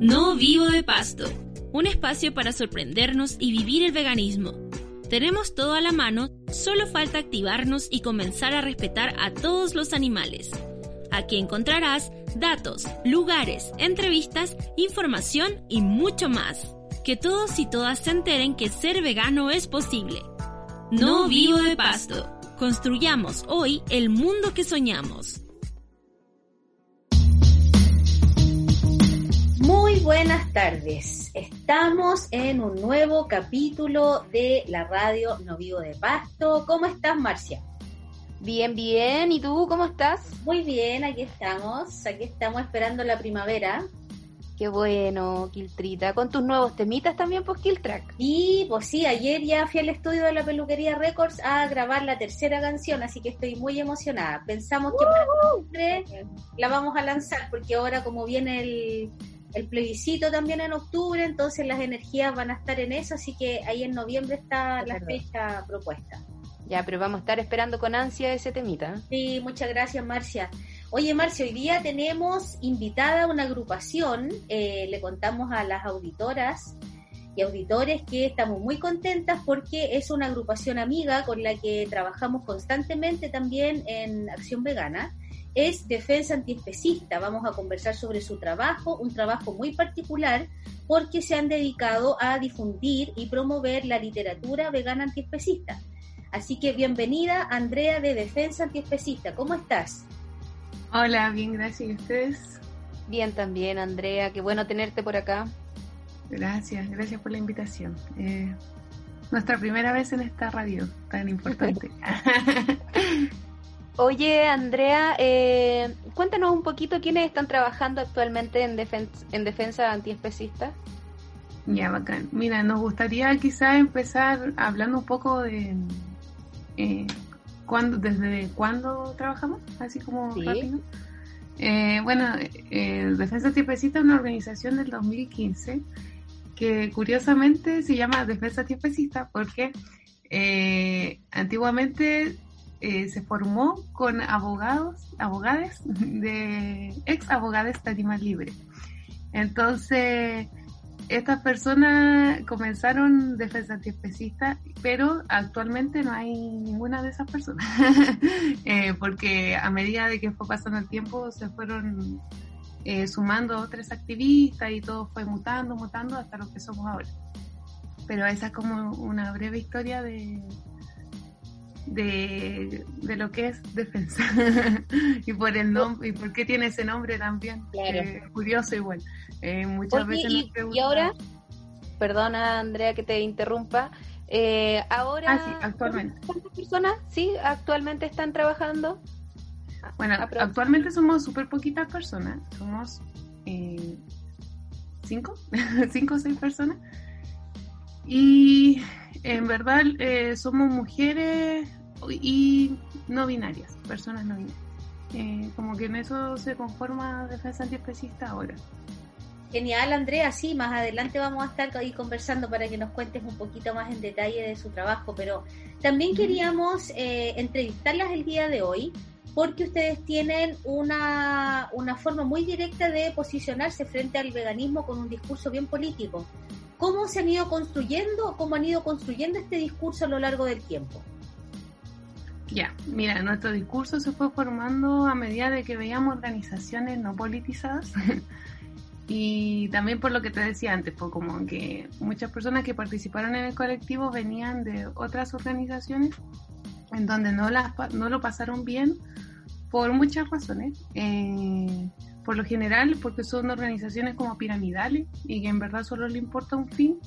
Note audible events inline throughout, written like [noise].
No Vivo de Pasto, un espacio para sorprendernos y vivir el veganismo. Tenemos todo a la mano, solo falta activarnos y comenzar a respetar a todos los animales. Aquí encontrarás datos, lugares, entrevistas, información y mucho más. Que todos y todas se enteren que ser vegano es posible. No vivo de pasto. Construyamos hoy el mundo que soñamos. Muy buenas tardes. Estamos en un nuevo capítulo de la radio No Vivo de Pasto. ¿Cómo estás, Marcia? Bien, bien. ¿Y tú cómo estás? Muy bien, aquí estamos. Aquí estamos esperando la primavera. Qué bueno, Kiltrita. Con tus nuevos temitas también, pues, Kiltrack. Y pues sí, ayer ya fui al estudio de la peluquería Records a grabar la tercera canción, así que estoy muy emocionada. Pensamos que para la vamos a lanzar, porque ahora como viene el, el plebiscito también en octubre, entonces las energías van a estar en eso, así que ahí en noviembre está la fecha propuesta. Ya, pero vamos a estar esperando con ansia ese temita. Sí, muchas gracias, Marcia. Oye, Marcia, hoy día tenemos invitada una agrupación, eh, le contamos a las auditoras y auditores que estamos muy contentas porque es una agrupación amiga con la que trabajamos constantemente también en Acción Vegana. Es Defensa Antiespecista. Vamos a conversar sobre su trabajo, un trabajo muy particular porque se han dedicado a difundir y promover la literatura vegana antiespecista. Así que bienvenida, Andrea de Defensa Antiespecista. ¿Cómo estás? Hola, bien, gracias. ¿Y ustedes? Bien también, Andrea. Qué bueno tenerte por acá. Gracias, gracias por la invitación. Eh, nuestra primera vez en esta radio tan importante. [laughs] Oye, Andrea, eh, cuéntanos un poquito quiénes están trabajando actualmente en, en defensa antiespecista. Ya, bacán. Mira, nos gustaría quizá empezar hablando un poco de eh, ¿cuándo, ¿desde cuándo trabajamos? Así como rápido. Eh, bueno, eh, Defensa Tiempecita es una organización del 2015 que curiosamente se llama Defensa Tiempecista porque eh, se formó con abogados, abogadas de ex abogados de Animal Libre. Entonces, estas personas comenzaron defensa antiespecista, pero actualmente no hay ninguna de esas personas, [laughs] eh, porque a medida de que fue pasando el tiempo se fueron eh, sumando otros activistas y todo fue mutando, mutando hasta lo que somos ahora. Pero esa es como una breve historia de, de, de lo que es defensa. [laughs] Y por el nombre y por qué tiene ese nombre también eh, curioso igual. Eh, muchas veces y, y, ahora perdona Andrea que te interrumpa eh, ahora ah, actualmente. cuántas personas sí actualmente están trabajando bueno actualmente somos súper poquitas personas somos cinco [laughs] cinco o seis personas y en verdad eh, somos mujeres y no binarias, personas no binarias. Eh, como que en eso se conforma Defensa Antiespecista ahora. Genial, Andrea. Sí, más adelante vamos a estar ahí conversando para que nos cuentes un poquito más en detalle de su trabajo, pero también queríamos eh, entrevistarlas el día de hoy porque ustedes tienen una, una forma muy directa de posicionarse frente al veganismo con un discurso bien político. ¿Cómo se han ido construyendo, cómo han ido construyendo este discurso a lo largo del tiempo? Ya, mira, nuestro discurso se fue formando a medida de que veíamos organizaciones no politizadas [laughs] y también por lo que te decía antes, fue como que muchas personas que participaron en el colectivo venían de otras organizaciones en donde no, las, no lo pasaron bien por muchas razones. Eh, por lo general porque son organizaciones como piramidales y que en verdad solo le importa un fin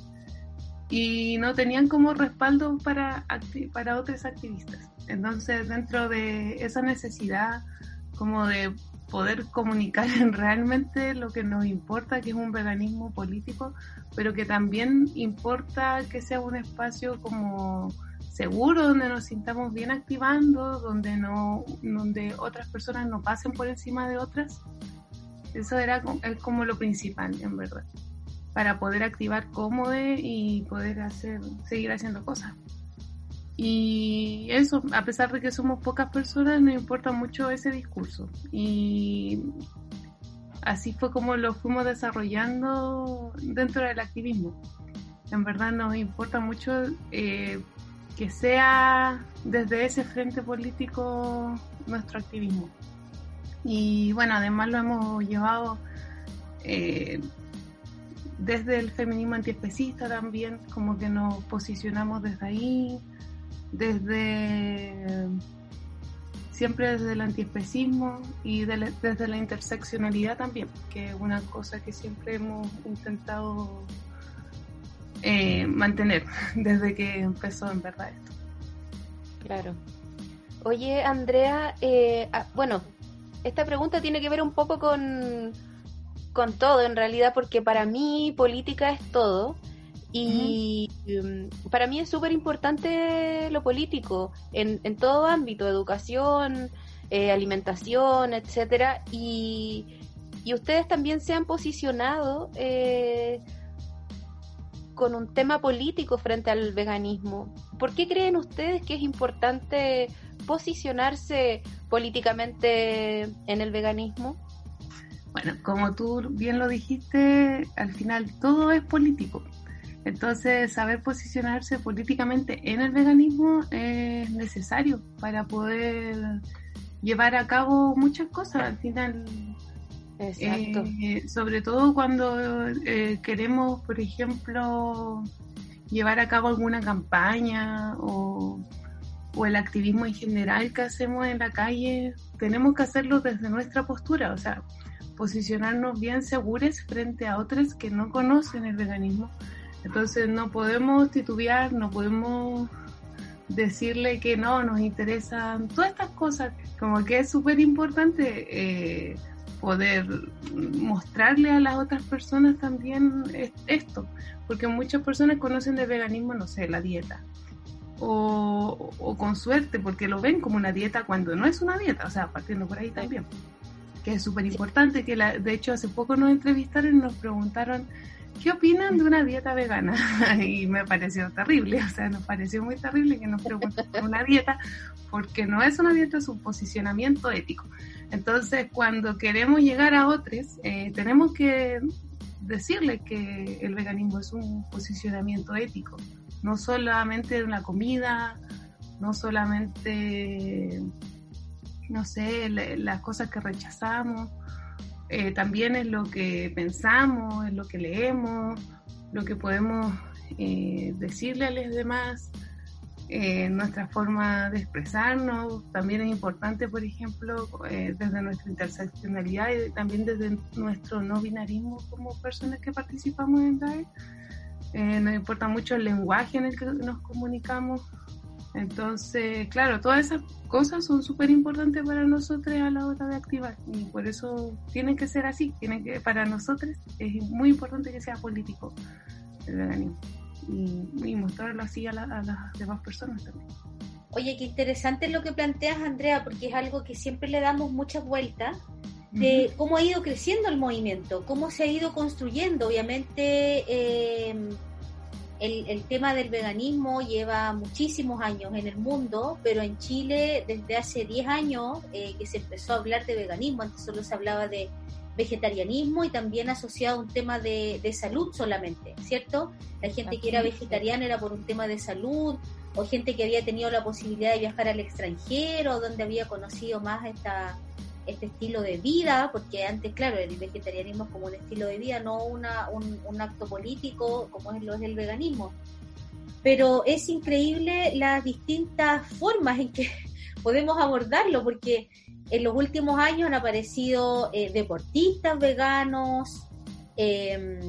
y no tenían como respaldo para, para otros activistas. Entonces, dentro de esa necesidad como de poder comunicar [laughs] realmente lo que nos importa, que es un veganismo político, pero que también importa que sea un espacio como seguro, donde nos sintamos bien activando, donde no, donde otras personas no pasen por encima de otras, eso era es como lo principal, en verdad, para poder activar cómodo y poder hacer, seguir haciendo cosas. Y eso, a pesar de que somos pocas personas, no importa mucho ese discurso. Y así fue como lo fuimos desarrollando dentro del activismo. En verdad nos importa mucho eh, que sea desde ese frente político nuestro activismo. Y bueno, además lo hemos llevado eh, desde el feminismo antiespecista también, como que nos posicionamos desde ahí, desde siempre desde el antiespecismo y desde la interseccionalidad también, que es una cosa que siempre hemos intentado eh, mantener [laughs] desde que empezó en verdad esto. Claro. Oye, Andrea, eh, ah, bueno, esta pregunta tiene que ver un poco con, con todo en realidad, porque para mí política es todo. Y mm, para mí es súper importante lo político en, en, todo ámbito, educación, eh, alimentación, etcétera. Y, y, ustedes también se han posicionado eh, con un tema político frente al veganismo. ¿Por qué creen ustedes que es importante posicionarse políticamente en el veganismo? Bueno, como tú bien lo dijiste, al final todo es político. Entonces, saber posicionarse políticamente en el veganismo es necesario para poder llevar a cabo muchas cosas. Al final, Exacto. Eh, sobre todo cuando eh, queremos, por ejemplo, llevar a cabo alguna campaña o, o, el activismo en general que hacemos en la calle, tenemos que hacerlo desde nuestra postura, o sea, posicionarnos bien seguros frente a otros que no conocen el veganismo entonces no podemos titubear, no podemos decirle que no, nos interesan todas estas cosas. Como que es súper importante eh, poder mostrarle a las otras personas también esto, porque muchas personas conocen de veganismo, no sé, la dieta. O, o, con suerte, porque lo ven como una dieta cuando no es una dieta, o sea, partiendo por ahí también, que es súper importante, que la, de hecho hace poco nos entrevistaron y nos preguntaron ¿qué opinan de una dieta vegana? [laughs] y me pareció terrible, o sea, nos pareció muy terrible que nos pregunten una dieta, porque no es una dieta, es un posicionamiento ético. Entonces, cuando queremos llegar a otros, eh, tenemos que decirles que el veganismo es un posicionamiento ético, no solamente una comida, no solamente, no sé, las cosas que rechazamos, eh, también es lo que pensamos, es lo que leemos, lo que podemos eh, decirle a los demás, eh, nuestra forma de expresarnos. También es importante, por ejemplo, desde nuestra interseccionalidad y también desde nuestro no binarismo como personas que participamos en DAE. nos importa mucho el lenguaje en el que nos comunicamos, entonces, claro, todas esas cosas son súper importantes para nosotros a la hora de activar y por eso tiene que ser así, tiene que para nosotros es muy importante que sea político el veganismo y, mostrarlo así a, las demás personas también. Oye, qué interesante lo que planteas, Andrea, porque es algo que siempre le damos muchas vueltas de cómo ha ido creciendo el movimiento, cómo se ha ido construyendo. Obviamente, eh, el, tema del veganismo lleva muchísimos años en el mundo, pero en Chile desde hace 10 años eh, que se empezó a hablar de veganismo, antes solo se hablaba de vegetarianismo y también asociado a un tema de, salud solamente, ¿cierto? La gente que era vegetariana era por un tema de salud, o gente que había tenido la posibilidad de viajar al extranjero, donde había conocido más esta, este estilo de vida, porque antes, claro, el vegetarianismo es como un estilo de vida, no una, un, acto político como es lo es el veganismo. Pero es increíble las distintas formas en que [laughs] podemos abordarlo, porque en los últimos años han aparecido eh, deportistas veganos, eh,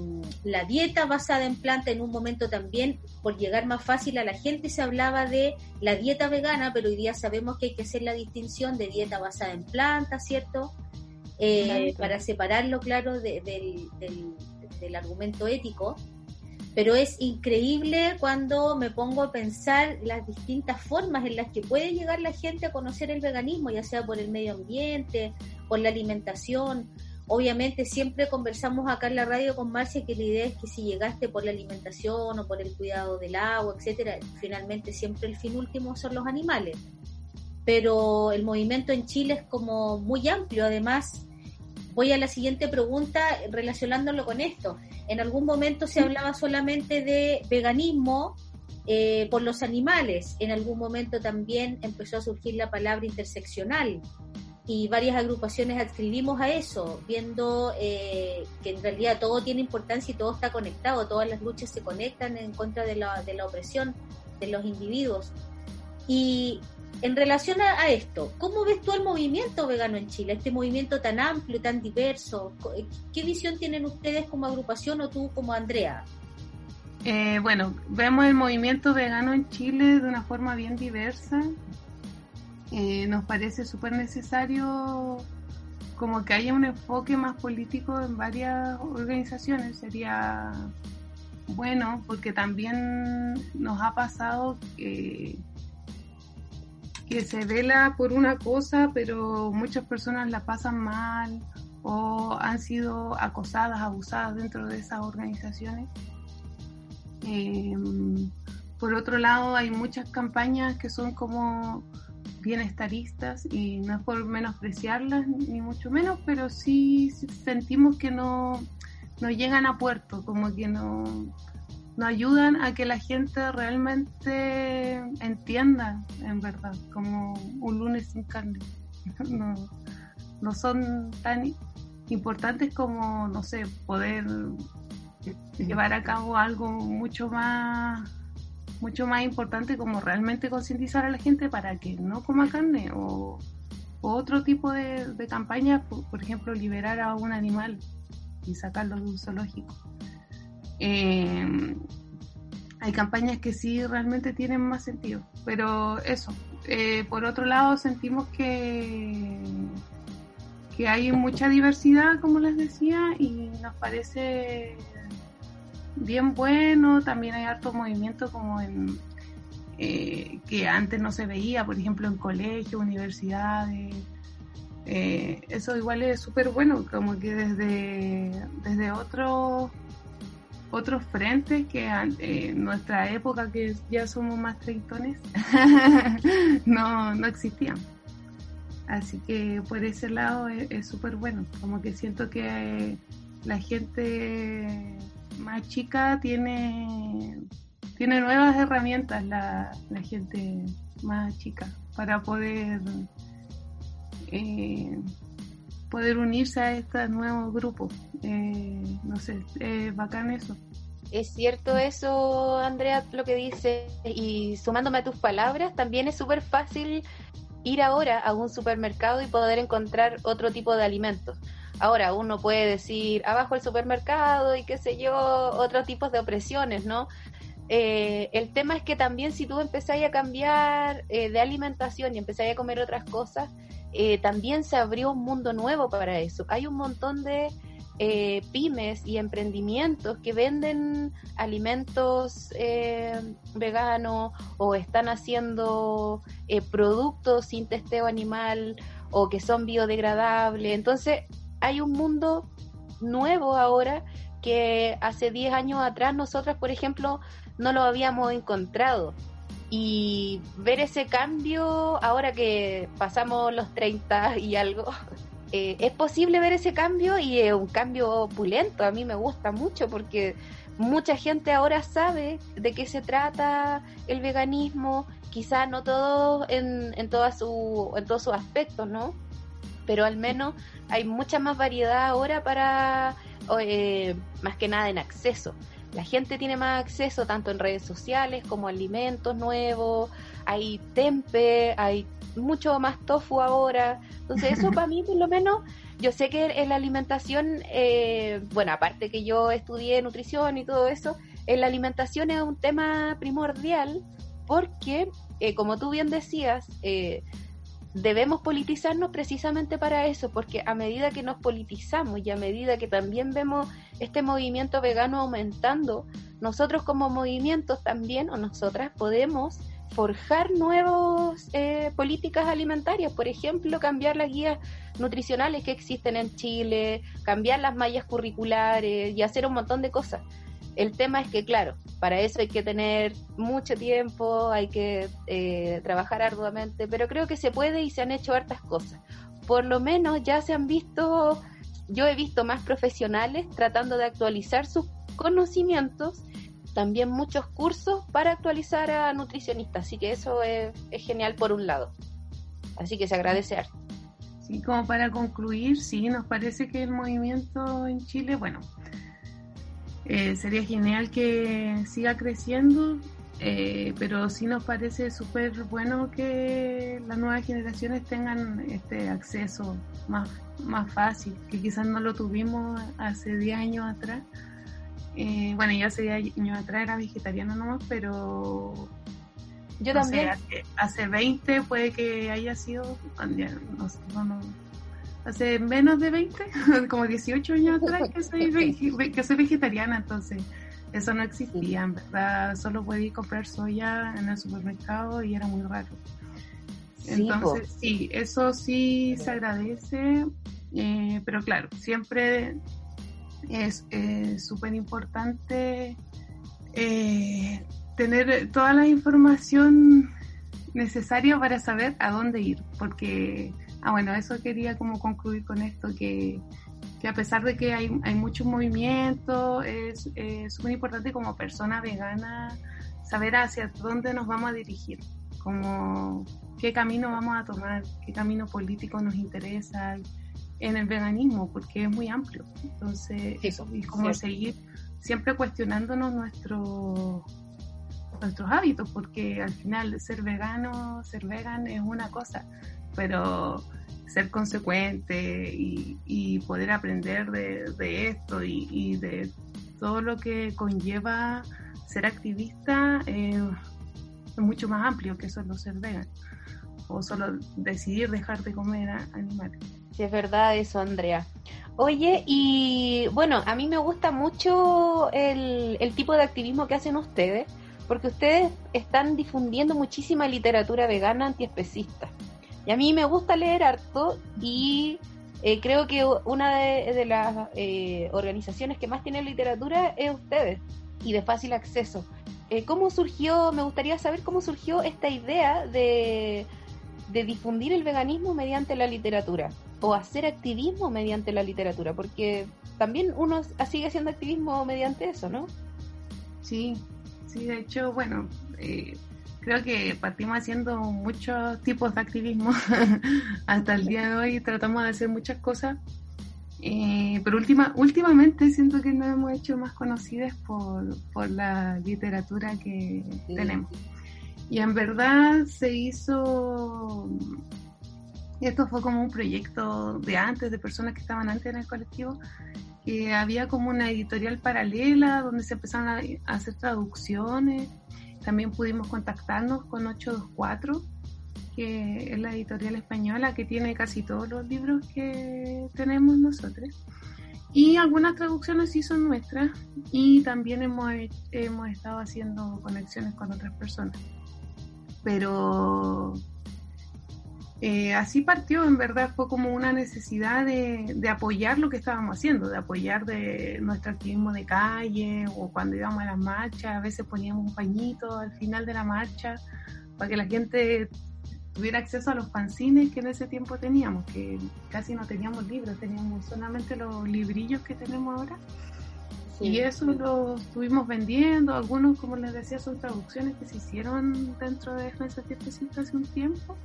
la dieta basada en planta en un momento también, por llegar más fácil a la gente, se hablaba de la dieta vegana, pero hoy día sabemos que hay que hacer la distinción de dieta basada en planta, ¿cierto? Eh, para separarlo, claro, del, del argumento ético. Pero es increíble cuando me pongo a pensar las distintas formas en las que puede llegar la gente a conocer el veganismo, ya sea por el medio ambiente, por la alimentación, Obviamente siempre conversamos acá en la radio con Marcia que la idea es que si llegaste por la alimentación o por el cuidado del agua, etcétera, finalmente siempre el fin último son los animales. Pero el movimiento en Chile es como muy amplio, además voy a la siguiente pregunta relacionándolo con esto. En algún momento se hablaba solamente de veganismo eh, por los animales. En algún momento también empezó a surgir la palabra interseccional y varias agrupaciones adscribimos a eso, viendo eh, que en realidad todo tiene importancia y todo está conectado, todas las luchas se conectan en contra de la, de la opresión de los individuos. Y en relación a, esto, ¿cómo ves tú el movimiento vegano en Chile? Este movimiento tan amplio, tan diverso. Eh, ¿Qué visión tienen ustedes como agrupación o tú como Andrea? Eh, bueno, vemos el movimiento vegano en Chile de una forma bien diversa. Eh, nos parece súper necesario como que haya un enfoque más político en varias organizaciones. Sería bueno porque también nos ha pasado que, que se vela por una cosa, pero muchas personas la pasan mal o han sido acosadas, abusadas dentro de esas organizaciones. Em, por otro lado, hay muchas campañas que son como bienestaristas y no es por menospreciarlas ni mucho menos, pero sí sentimos que no, no llegan a puerto, como que no, no ayudan a que la gente realmente entienda, en verdad, como un lunes sin carne. [laughs] No, no son tan importantes como, no sé, poder llevar a cabo algo mucho más mucho más importante como realmente concientizar a la gente para que no coma carne o, otro tipo de, de campañas, por, ejemplo, liberar a un animal y sacarlo de un zoológico. Eh, hay campañas que sí realmente tienen más sentido, pero eso. Eh, por otro lado, sentimos que, que hay mucha diversidad, como les decía, y nos parece bien bueno, también hay harto movimiento como en eh, que antes no se veía, por ejemplo en colegios, universidades. Eso igual es súper bueno, como que desde, desde otros otros frentes que en nuestra época, que ya somos más treintones, [laughs] no, no existían. Así que por ese lado es súper bueno, como que siento que la gente más chica tiene, tiene nuevas herramientas la, gente más chica para poder eh, poder unirse a estos nuevos grupos. Eh, no sé, es bacán eso. Es cierto eso, Andrea, lo que dice. Y sumándome a tus palabras, también es súper fácil ir ahora a un supermercado y poder encontrar otro tipo de alimentos. Ahora uno puede decir abajo el supermercado y qué sé yo, otros tipos de opresiones, ¿no? Eh, el tema es que también si tú empezáis a cambiar eh, de alimentación y empezáis a comer otras cosas, eh, también se abrió un mundo nuevo para eso. Hay un montón de pymes y emprendimientos que venden alimentos veganos o están haciendo productos sin testeo animal o que son biodegradables. Entonces, hay un mundo nuevo ahora que hace 10 años atrás nosotras, por ejemplo, no lo habíamos encontrado. Y ver ese cambio, ahora que pasamos los 30 y algo, [laughs] eh, es posible ver ese cambio y es un cambio opulento. A mí me gusta mucho porque mucha gente ahora sabe de qué se trata el veganismo, quizá no todo en, en, toda su, en todos sus aspectos, ¿no? Pero al menos hay mucha más variedad ahora para, eh, más que nada en acceso. La gente tiene más acceso tanto en redes sociales como alimentos nuevos, hay tempe, hay mucho más tofu ahora. Entonces eso [laughs] para mí por lo menos, yo sé que en la alimentación, eh, bueno, aparte que yo estudié nutrición y todo eso, en la alimentación es un tema primordial porque, eh, como tú bien decías, eh, debemos politizarnos precisamente para eso, porque a medida que nos politizamos y a medida que también vemos este movimiento vegano aumentando, nosotros como movimientos también, o nosotras, podemos forjar nuevas eh, políticas alimentarias, por ejemplo, cambiar las guías nutricionales que existen en Chile, cambiar las mallas curriculares y hacer un montón de cosas. El tema es que, claro, para eso hay que tener mucho tiempo, hay que eh, trabajar arduamente, pero creo que se puede y se han hecho hartas cosas. Por lo menos ya se han visto yo he visto más profesionales tratando de actualizar sus conocimientos, también muchos cursos para actualizar a nutricionistas, así que eso es, genial por un lado. Así que se agradece Sí, como para concluir, sí, nos parece que el movimiento en Chile, bueno, eh, sería genial que siga creciendo, eh, pero sí nos parece súper bueno que las nuevas generaciones tengan este acceso más, más fácil, que quizás no lo tuvimos hace 10 años atrás. Eh, bueno, yo hace 10 años atrás era vegetariana nomás, pero... Yo también. hace, 20 puede que haya sido... No, hace menos de 20, [laughs] como 18 años atrás que soy, [laughs] que soy vegetariana, entonces eso no existía, en verdad, solo podía comprar soya en el supermercado y era muy raro. Entonces, sí, eso sí se agradece, eh, pero claro, siempre es súper importante eh, tener toda la información necesaria para saber a dónde ir, porque, ah, bueno, eso quería como concluir con esto, que que a pesar de que hay, hay mucho movimiento, es súper importante como persona vegana saber hacia dónde nos vamos a dirigir, como qué camino vamos a tomar, qué camino político nos interesa en el veganismo, porque es muy amplio. Entonces, eso, y como seguir siempre cuestionándonos nuestros nuestros hábitos, porque al final ser vegano, ser vegan es una cosa, pero ser consecuente y, poder aprender de, esto y, de todo lo que conlleva ser activista eh, es mucho más amplio que solo ser vegan o solo decidir dejar de comer animales. Es verdad eso, Andrea. Oye, y bueno, a mí me gusta mucho el, el tipo de activismo que hacen ustedes, porque ustedes están difundiendo muchísima literatura vegana antiespecista. Y a mí me gusta leer harto y eh, creo que una de, las eh, organizaciones que más tiene literatura es ustedes y de fácil acceso. Eh, ¿Cómo surgió, me gustaría saber cómo surgió esta idea de, difundir el veganismo mediante la literatura o hacer activismo mediante la literatura? Porque también uno sigue haciendo activismo mediante eso, ¿no? Sí, sí, de hecho, bueno, creo que partimos haciendo muchos tipos de activismo. [laughs] Hasta el día de hoy tratamos de hacer muchas cosas. Eh, pero última, últimamente siento que nos hemos hecho más conocidas por, por la literatura que tenemos. Y en verdad se hizo, esto fue como un proyecto de antes, de personas que estaban antes en el colectivo, que había como una editorial paralela donde se empezaron a hacer traducciones también pudimos contactarnos con 824, que es la editorial española que tiene casi todos los libros que tenemos nosotros. Y algunas traducciones sí son nuestras y también hemos, hemos estado haciendo conexiones con otras personas. Pero eh, así partió, en verdad fue como una necesidad de, apoyar lo que estábamos haciendo, de apoyar de nuestro activismo de calle o cuando íbamos a las marchas, a veces poníamos un pañito al final de la marcha para que la gente tuviera acceso a los fanzines que en ese tiempo teníamos, que casi no teníamos libros, teníamos solamente los librillos que tenemos ahora. Y eso lo estuvimos vendiendo, algunos, como les decía, son traducciones que se hicieron dentro de ese hace un tiempo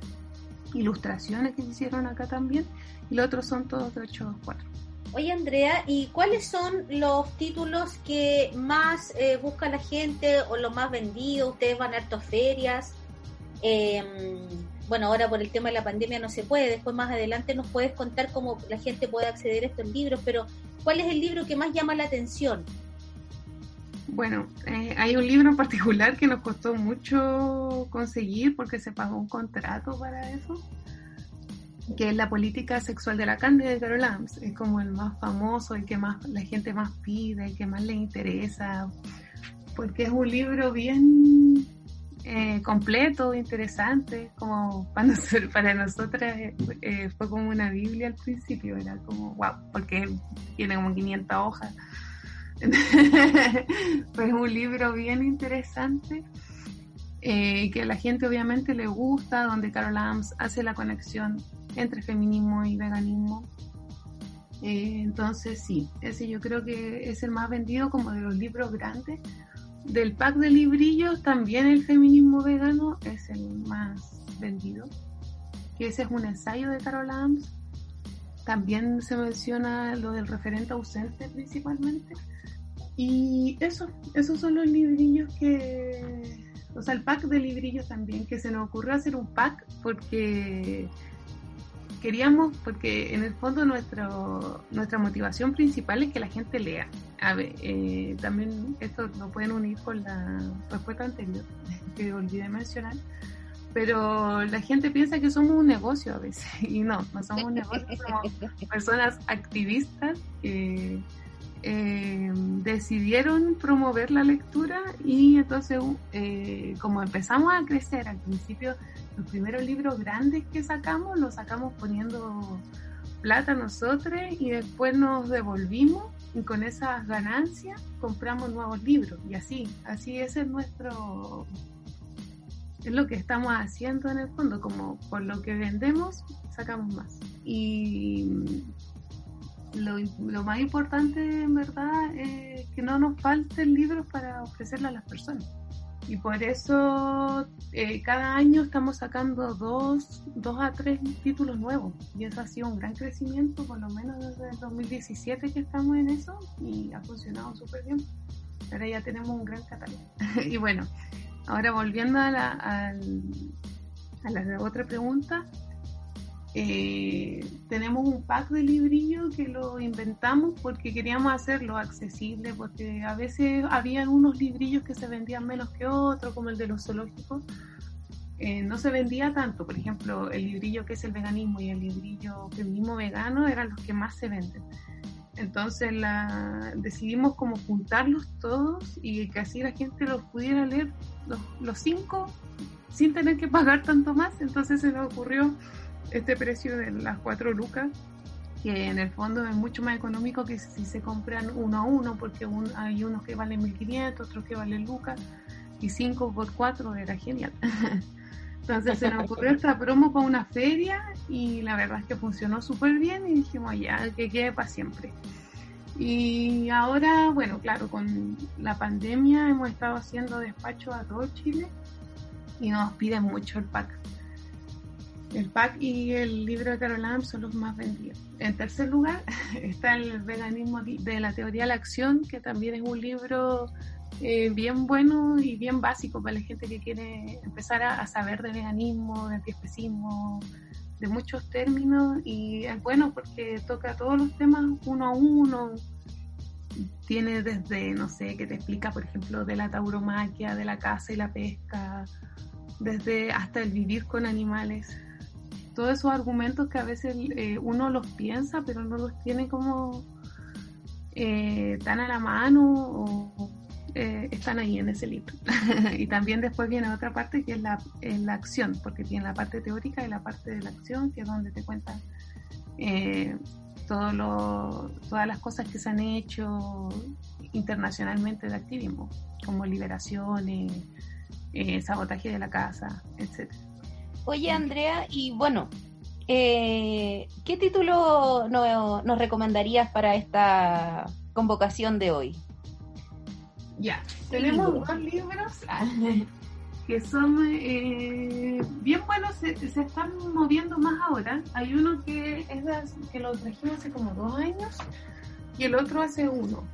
ilustraciones que se hicieron acá también, y los otros son todos de 824. Oye Andrea, ¿y cuáles son los títulos que más eh, busca la gente o los más vendidos? Ustedes van a hartas ferias. Em, bueno, ahora por el tema de la pandemia no se puede, después más adelante nos puedes contar cómo la gente puede acceder a estos libros, pero ¿cuál es el libro que más llama la atención? Bueno, eh, hay un libro en particular que nos costó mucho conseguir porque se pagó un contrato para eso, que es La política sexual de la Cándida de Carol Adams. Es como el más famoso, el que más la gente más pide, el que más le interesa, porque es un libro bien eh, completo, interesante, como para, para nosotras eh, fue como una Biblia al principio, era como wow, porque tiene como 500 hojas [laughs] pues un libro bien interesante eh, que a la gente obviamente le gusta, donde Carol Adams hace la conexión entre feminismo y veganismo. Eh, entonces sí, ese yo creo que es el más vendido como de los libros grandes. Del pack de librillos también el feminismo vegano es el más vendido, que ese es un ensayo de Carol Adams. También se menciona lo del referente ausente principalmente. Y eso, esos son los librillos que, o sea, el pack de librillos también, que se nos ocurrió hacer un pack porque queríamos, porque en el fondo nuestro, nuestra motivación principal es que la gente lea. A ver, eh, también esto lo pueden unir con la respuesta anterior, [laughs] que olvidé mencionar, pero la gente piensa que somos un negocio a veces, [laughs] y no, no somos un negocio, somos [laughs] personas activistas que eh, decidieron promover la lectura y entonces eh, como empezamos a crecer al principio los primeros libros grandes que sacamos los sacamos poniendo plata nosotros y después nos devolvimos y con esas ganancias compramos nuevos libros y así, así ese es nuestro es lo que estamos haciendo en el fondo, como por lo que vendemos sacamos más. Y lo, lo más importante en verdad es que no nos falten libros para ofrecerle a las personas. Y por eso eh, cada año estamos sacando dos, dos a tres títulos nuevos. Y eso ha sido un gran crecimiento, por lo menos desde el 2017 que estamos en eso, y ha funcionado súper bien. Ahora ya tenemos un gran catálogo. [laughs] y bueno, ahora volviendo a la, a la otra pregunta, eh, tenemos un pack de librillos que lo inventamos porque queríamos hacerlo accesible, porque a veces había unos librillos que se vendían menos que otros, como el de los zoológicos. Eh, no se vendía tanto, por ejemplo, el librillo que es el veganismo y el librillo feminismo vegano eran los que más se venden. Entonces decidimos como juntarlos todos y que así la gente los pudiera leer los cinco sin tener que pagar tanto más. Entonces se nos ocurrió este precio de las cuatro lucas, que en el fondo es mucho más económico que si se compran uno a uno, porque hay unos que valen 1500, otros que valen lucas, y 5 por 4 era genial. [laughs] Entonces se nos ocurrió esta promo para una feria y la verdad es que funcionó súper bien y dijimos ya, que quede para siempre. Y ahora, bueno, claro, con la pandemia hemos estado haciendo despacho a todo Chile y nos piden mucho el pack. El pack y el libro de Carol son los más vendidos. En tercer lugar [laughs] está el veganismo de la teoría de la acción, que también es un libro eh, bien bueno y bien básico para la gente que quiere empezar a, saber de veganismo, de antiespecismo, de muchos términos. Y es bueno porque toca todos los temas uno a uno. Tiene desde, no sé, que te explica, por ejemplo, de la tauromaquia, de la caza y la pesca, desde hasta el vivir con animales todos esos argumentos que a veces eh, uno los piensa, pero no los tiene como eh, tan a la mano o eh, están ahí en ese libro. [laughs] y también después viene otra parte que es la, la, acción, porque tiene la parte teórica y la parte de la acción, que es donde te cuentan lo, todas las cosas que se han hecho internacionalmente de activismo, como liberaciones, sabotaje de la casa, etcétera. Oye, Andrea, y bueno, eh, ¿qué título nos recomendarías para esta convocación de hoy? Ya, tenemos dos libros [laughs] que son eh, bien buenos, se, están moviendo más ahora. Hay uno que es que lo trajimos hace como dos años y el otro hace uno.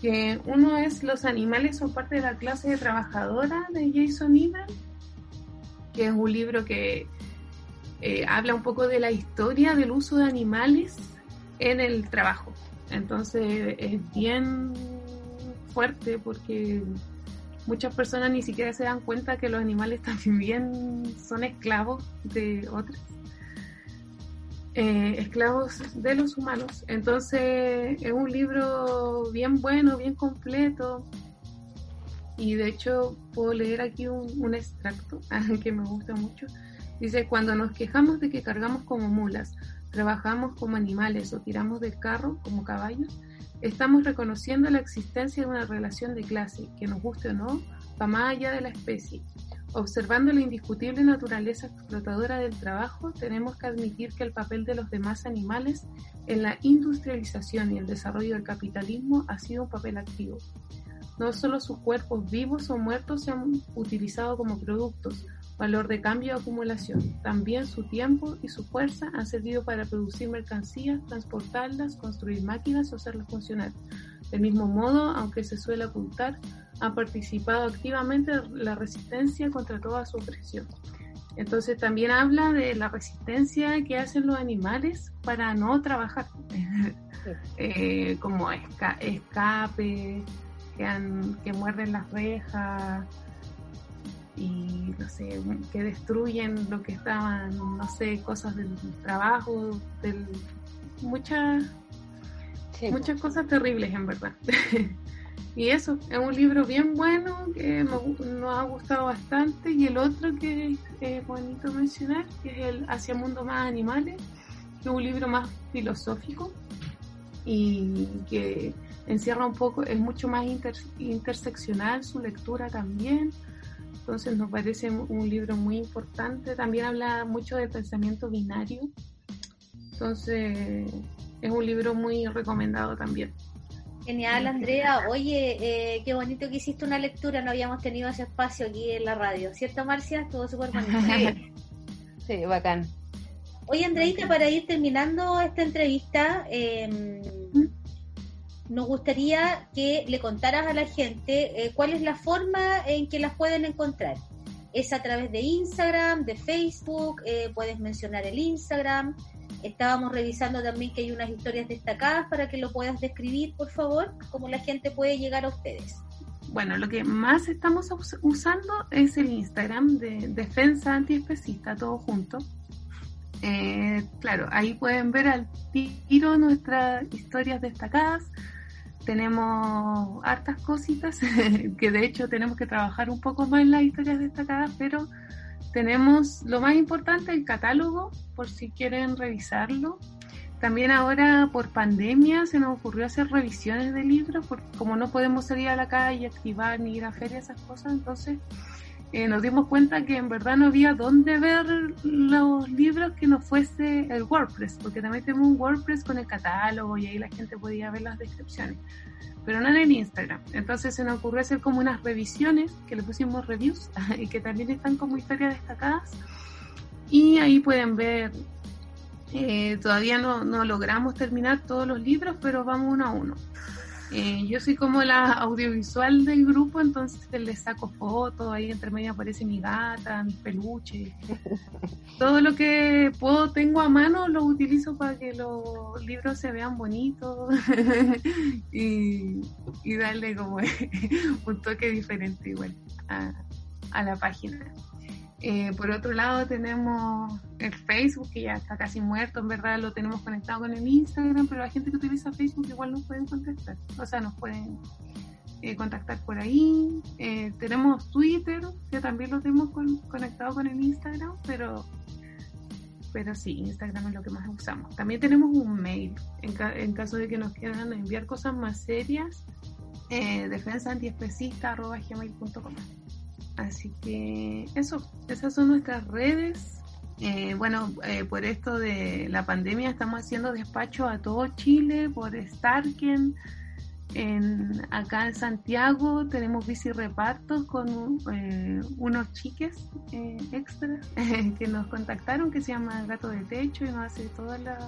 Que uno es Los animales son parte de la clase de trabajadora de Jason Ivan que es un libro que eh, habla un poco de la historia del uso de animales en el trabajo. Entonces es bien fuerte porque muchas personas ni siquiera se dan cuenta que los animales [laughs] también son esclavos de otros. Eh, esclavos de los humanos. Entonces es un libro bien bueno, bien completo, y de hecho puedo leer aquí un, extracto [laughs] que me gusta mucho. Dice, cuando nos quejamos de que cargamos como mulas, trabajamos como animales o tiramos del carro como caballos, estamos reconociendo la existencia de una relación de clase, que nos guste o no, va más allá de la especie. Observando la indiscutible naturaleza explotadora del trabajo, tenemos que admitir que el papel de los demás animales en la industrialización y el desarrollo del capitalismo ha sido un papel activo. No solo sus cuerpos vivos o muertos se han utilizado como productos, valor de cambio y acumulación. También su tiempo y su fuerza han servido para producir mercancías, transportarlas, construir máquinas o hacerlas funcionar. Del mismo modo, aunque se suele ocultar, han participado activamente en la resistencia contra toda su opresión. Entonces también habla de la resistencia que hacen los animales para no trabajar, [laughs] eh, como escape, que, que muerden las rejas, y no sé, que destruyen lo que estaban, no sé, cosas del trabajo, del, muchas, muchas cosas terribles en verdad. [laughs] y eso, es un libro bien bueno que nos ha gustado bastante y el otro que es bonito mencionar, que es el Hacia Mundo Más Animales, que es un libro más filosófico y que encierra un poco, es mucho más interseccional su lectura también entonces nos parece un libro muy importante. También habla mucho de pensamiento binario. Entonces es un libro muy recomendado también. Genial, Andrea. Oye, eh, qué bonito que hiciste una lectura. No habíamos tenido ese espacio aquí en la radio, ¿cierto, Marcia? Estuvo súper bonito. [laughs] sí, bacán. Oye, Andreita, para ir terminando esta entrevista, eh, nos gustaría que le contaras a la gente eh, cuál es la forma en que las pueden encontrar. Es a través de Instagram, de Facebook, eh, puedes mencionar el Instagram. Estábamos revisando también que hay unas historias destacadas para que lo puedas describir, por favor, cómo la gente puede llegar a ustedes. Bueno, lo que más estamos usando es el Instagram de Defensa Antiespecista, todo junto. Eh, claro, ahí pueden ver al tiro nuestras historias destacadas, tenemos hartas cositas [laughs] que de hecho tenemos que trabajar un poco más en las historias destacadas, pero tenemos lo más importante, el catálogo, por si quieren revisarlo. También ahora por pandemia se nos ocurrió hacer revisiones de libros, porque como no podemos salir a la calle, activar ni ir a ferias, esas cosas, entonces eh, nos dimos cuenta que en verdad no había dónde ver los libros que no fuese el WordPress, porque también tenemos un WordPress con el catálogo y ahí la gente podía ver las descripciones, pero no en el Instagram. Entonces se nos ocurrió hacer como unas revisiones, que le pusimos reviews [laughs] y que también están como historias destacadas. Y ahí pueden ver, eh, todavía no, no logramos terminar todos los libros, pero vamos uno a uno. Eh, yo soy como la audiovisual del grupo, entonces les saco fotos, ahí entre medio aparece mi gata, mis peluches. [laughs] Todo lo que puedo, tengo a mano, lo utilizo para que los libros se vean bonitos [laughs] y, darle como [laughs] un toque diferente igual a la página. Eh, por otro lado tenemos el Facebook, que ya está casi muerto, en verdad lo tenemos conectado con el Instagram, pero la gente que utiliza Facebook igual nos pueden contactar, o sea, nos pueden eh, contactar por ahí. Eh, tenemos Twitter, que también lo tenemos conectado con el Instagram, pero pero sí, Instagram es lo que más usamos. También tenemos un mail, en, en caso de que nos quieran enviar cosas más serias, eh, defensaantiespecista.gmail.com Así que eso, esas son nuestras redes. Eh, bueno, eh, por esto de la pandemia estamos haciendo despacho a todo Chile por Starken. En, acá en Santiago tenemos bici repartos con eh, unos chiques extras [laughs] que nos contactaron que se llama Gato de Techo y nos hace toda la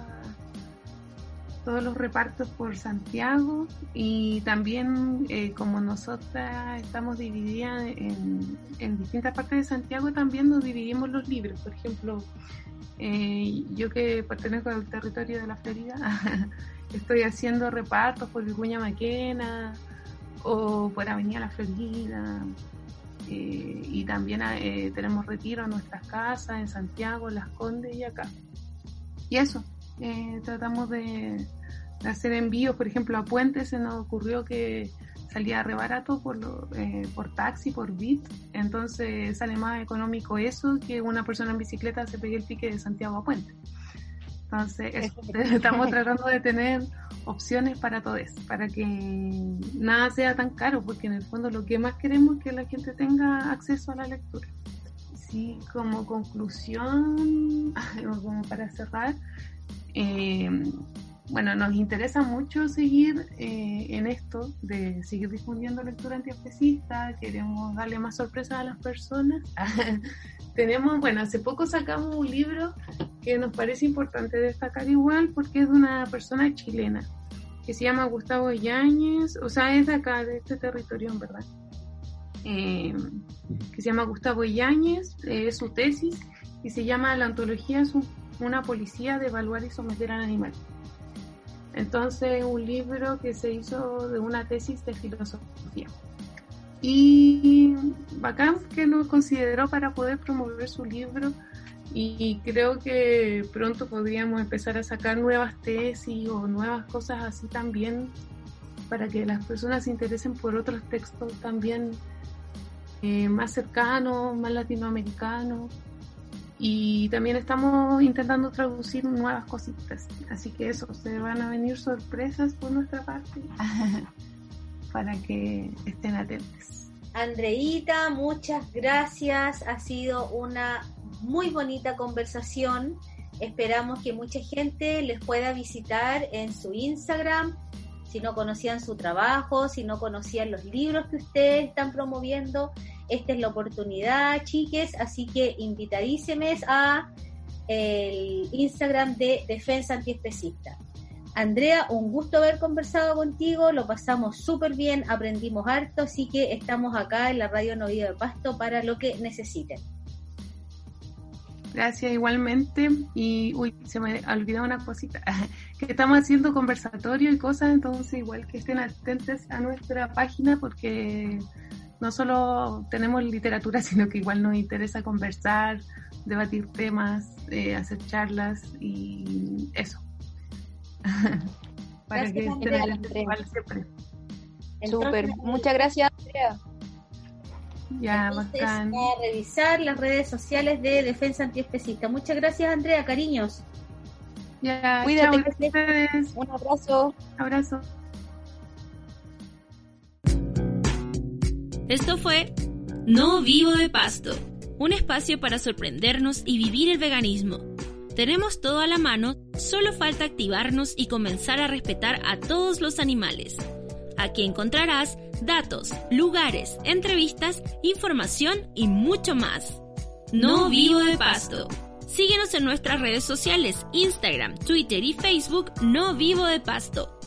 todos los repartos por Santiago y también eh, como nosotras estamos divididas en, distintas partes de Santiago, también nos dividimos los libros. Por ejemplo, eh, yo que pertenezco al territorio de la Florida, [laughs] estoy haciendo repartos por Vicuña Maquena o por Avenida La Florida. Eh, y también tenemos retiro en nuestras casas en Santiago, Las Condes y acá. Y eso, eh, tratamos de, hacer envíos, por ejemplo, a Puente se nos ocurrió que salía re barato por, eh, por taxi, por bit, entonces sale más económico eso que una persona en bicicleta se pegue el pique de Santiago a Puente. Entonces, [laughs] [laughs] estamos tratando de tener opciones para todos, para que nada sea tan caro, porque en el fondo lo que más queremos es que la gente tenga acceso a la lectura. así como conclusión, [laughs] como para cerrar, eh, bueno, nos interesa mucho seguir eh, en esto de seguir difundiendo lectura antiespecista, queremos darle más sorpresa a las personas. [laughs] Tenemos, bueno, hace poco sacamos un libro que nos parece importante destacar igual porque es de una persona chilena que se llama Gustavo Yáñez, o sea, es de acá, de este territorio, en verdad. Eh, que se llama Gustavo Yáñez, es su tesis, y se llama La antología es una policía de evaluar y someter al animal. Entonces, un libro que se hizo de una tesis de filosofía. Y bacán que nos consideró para poder promover su libro y creo que pronto podríamos empezar a sacar nuevas tesis o nuevas cosas así también para que las personas se interesen por otros textos también eh, más cercanos, más latinoamericanos y también estamos intentando traducir nuevas cositas. Así que eso, se van a venir sorpresas por nuestra parte [laughs] para que estén atentos. Andreita, muchas gracias. Ha sido una muy bonita conversación. Esperamos que mucha gente les pueda visitar en su Instagram. Si no conocían su trabajo, si no conocían los libros que ustedes están promoviendo, esta es la oportunidad, chiques, así que invitadísemes a el Instagram de Defensa Antiespecista. Andrea, un gusto haber conversado contigo, lo pasamos súper bien, aprendimos harto, así que estamos acá en la Radio Novillo de Pasto para lo que necesiten. Gracias igualmente. Y, uy, se me olvidó una cosita, [laughs] que estamos haciendo conversatorio y cosas, entonces igual que estén atentos a nuestra página porque no solo tenemos literatura, [laughs] sino que igual nos interesa conversar, debatir temas, eh, hacer charlas y eso. [laughs] Para que siempre. Súper, muchas gracias Andrea. Ya, Entonces, A revisar las redes sociales de Defensa Antiespecista. Muchas gracias Andrea, cariños. Ya, Cuídate. Un abrazo. Abrazo. Esto fue No Vivo de Pasto, un espacio para sorprendernos y vivir el veganismo. Tenemos todo a la mano, solo falta activarnos y comenzar a respetar a todos los animales. Aquí encontrarás datos, lugares, entrevistas, información y mucho más. No Vivo de Pasto. Síguenos en nuestras redes sociales, Instagram, Twitter y Facebook No Vivo de Pasto